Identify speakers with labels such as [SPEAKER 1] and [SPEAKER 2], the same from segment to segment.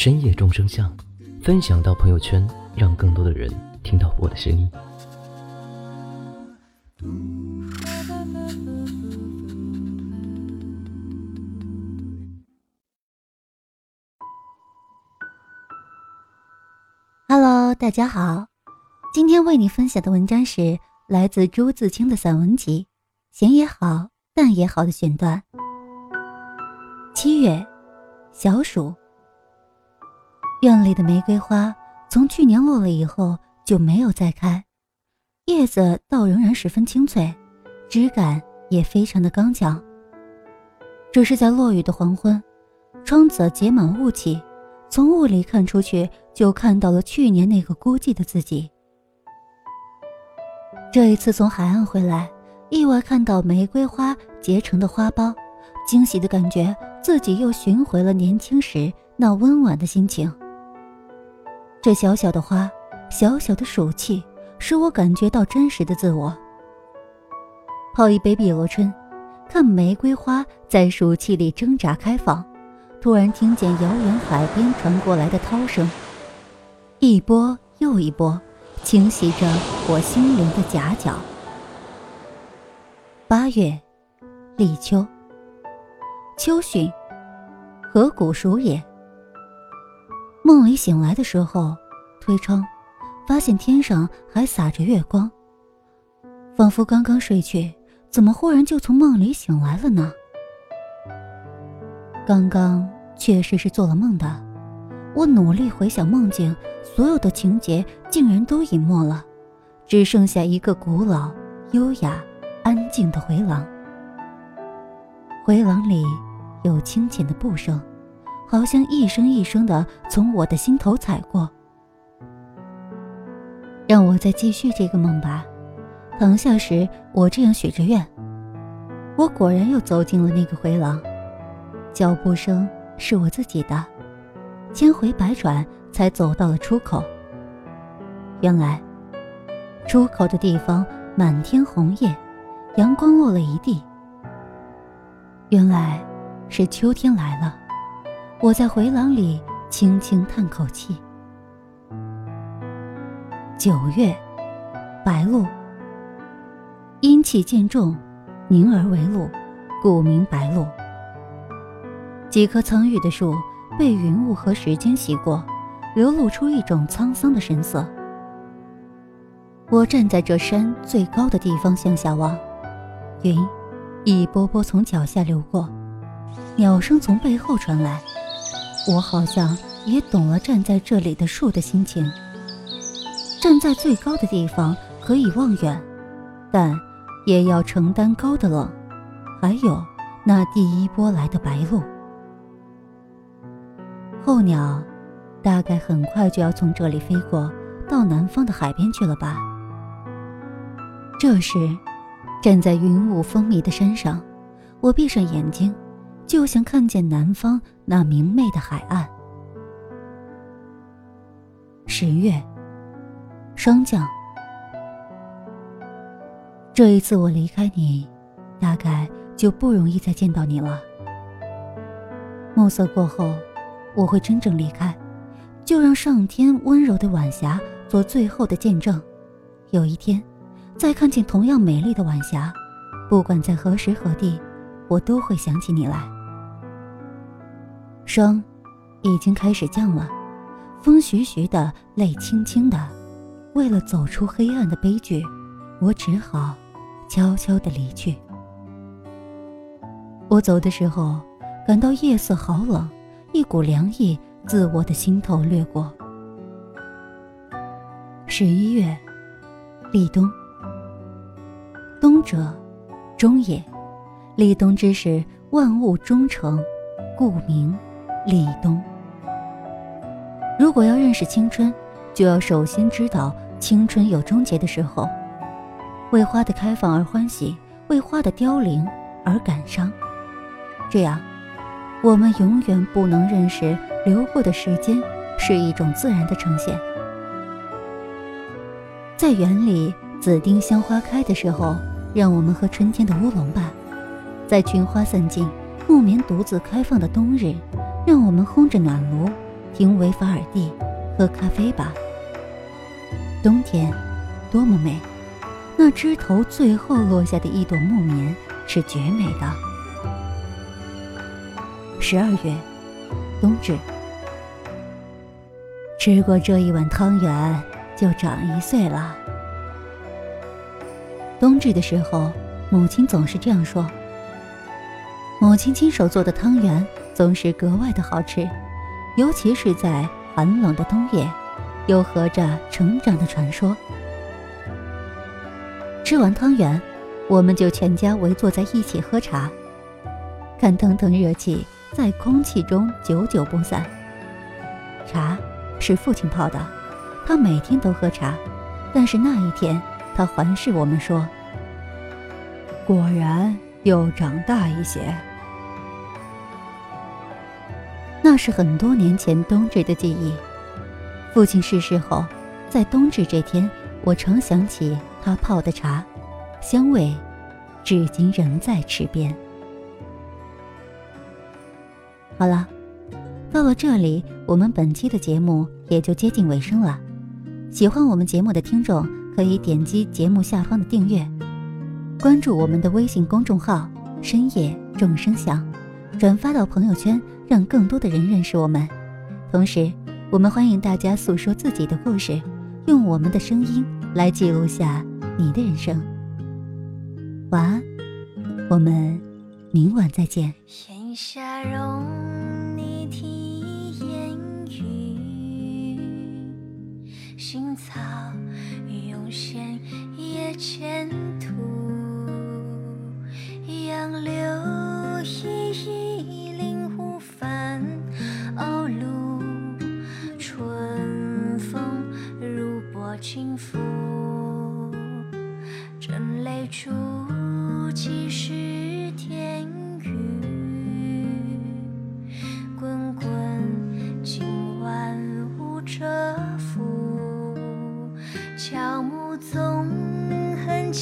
[SPEAKER 1] 深夜众生相”，分享到朋友圈，让更多的人听到我的声音。
[SPEAKER 2] Hello，大家好，今天为你分享的文章是来自朱自清的散文集《闲也好，淡也好》的选段。七月，小暑。院里的玫瑰花从去年落了以后就没有再开，叶子倒仍然十分清脆，枝干也非常的刚强。只是在落雨的黄昏，窗子结满雾气，从雾里看出去，就看到了去年那个孤寂的自己。这一次从海岸回来，意外看到玫瑰花结成的花苞。惊喜的感觉，自己又寻回了年轻时那温婉的心情。这小小的花，小小的暑气，使我感觉到真实的自我。泡一杯碧螺春，看玫瑰花在暑气里挣扎开放，突然听见遥远海边传过来的涛声，一波又一波，清洗着我心灵的夹角。八月，立秋。秋汛，何谷暑也。梦里醒来的时候，推窗，发现天上还洒着月光。仿佛刚刚睡去，怎么忽然就从梦里醒来了呢？刚刚确实是做了梦的。我努力回想梦境，所有的情节竟然都隐没了，只剩下一个古老、优雅、安静的回廊。回廊里。有清浅的步声，好像一声一声的从我的心头踩过。让我再继续这个梦吧。躺下时，我这样许着愿。我果然又走进了那个回廊，脚步声是我自己的，千回百转才走到了出口。原来，出口的地方满天红叶，阳光落了一地。原来。是秋天来了，我在回廊里轻轻叹口气。九月，白露。阴气渐重，凝而为露，故名白露。几棵苍郁的树被云雾和时间洗过，流露出一种沧桑的神色。我站在这山最高的地方向下望，云一波波从脚下流过。鸟声从背后传来，我好像也懂了站在这里的树的心情。站在最高的地方可以望远，但也要承担高的冷，还有那第一波来的白鹭。候鸟大概很快就要从这里飞过，到南方的海边去了吧。这时，站在云雾风靡的山上，我闭上眼睛。就像看见南方那明媚的海岸。十月，霜降。这一次我离开你，大概就不容易再见到你了。暮色过后，我会真正离开，就让上天温柔的晚霞做最后的见证。有一天，再看见同样美丽的晚霞，不管在何时何地，我都会想起你来。霜，已经开始降了，风徐徐的，泪轻轻的。为了走出黑暗的悲剧，我只好悄悄的离去。我走的时候，感到夜色好冷，一股凉意自我的心头掠过。十一月，立冬。冬者，终也。立冬之时，万物终成，故名。立冬，
[SPEAKER 3] 如果要认识青春，就要首先知道青春有终结的时候。为花的开放而欢喜，为花的凋零而感伤。这样，我们永远不能认识流过的时间是一种自然的呈现。在园里，紫丁香花开的时候，让我们喝春天的乌龙吧；在群花散尽、木棉独自开放的冬日，让我们烘着暖炉，听维法尔第，喝咖啡吧。冬天，多么美！那枝头最后落下的一朵木棉是绝美的。十二月，冬至，吃过这一碗汤圆，就长一岁了。冬至的时候，母亲总是这样说。母亲亲手做的汤圆总是格外的好吃，尤其是在寒冷的冬夜，又合着成长的传说。吃完汤圆，我们就全家围坐在一起喝茶，看腾腾热气在空气中久久不散。茶是父亲泡的，他每天都喝茶，但是那一天他环视我们说：“果然又长大一些。”那是很多年前冬至的记忆。父亲逝世后，在冬至这天，我常想起。他泡的茶，香味，至今仍在池边。好了，到了这里，我们本期的节目也就接近尾声了。喜欢我们节目的听众，可以点击节目下方的订阅，关注我们的微信公众号“深夜众生相”，转发到朋友圈，让更多的人认识我们。同时，我们欢迎大家诉说自己的故事，用我们的声音。来记录下你的人生。晚安，我们明晚再见。乔木纵横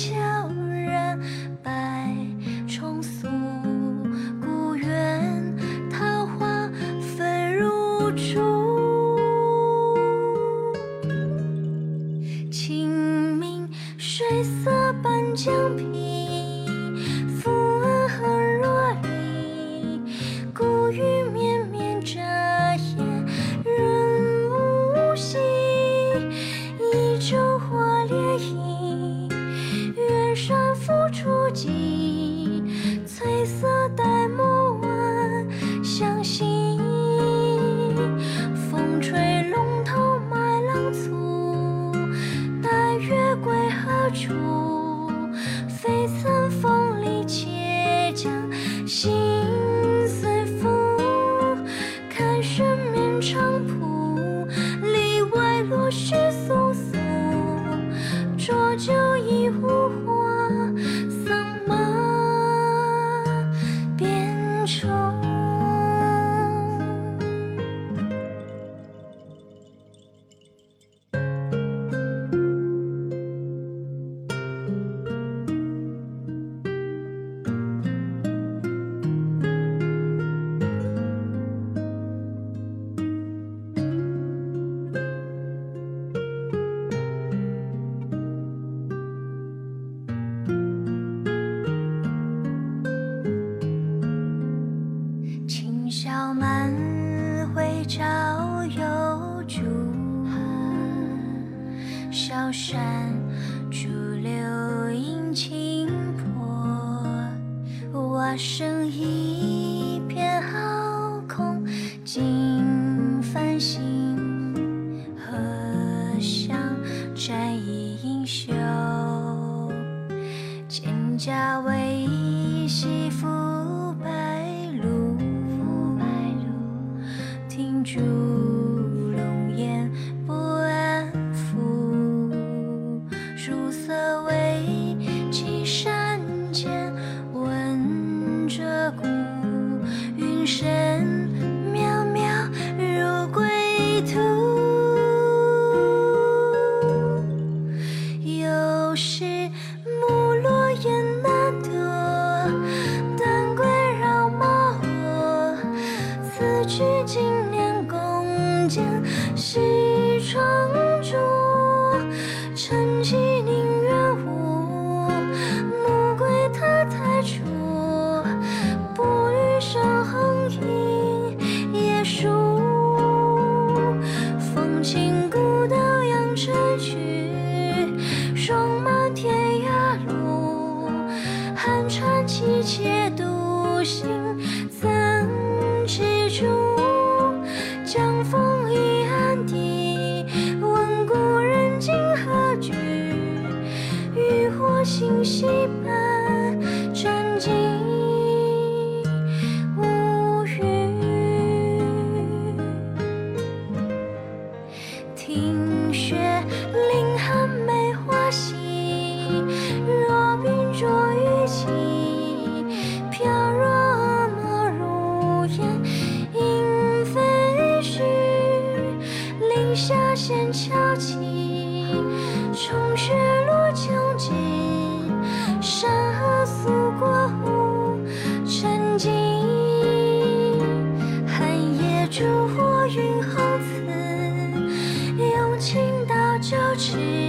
[SPEAKER 4] 情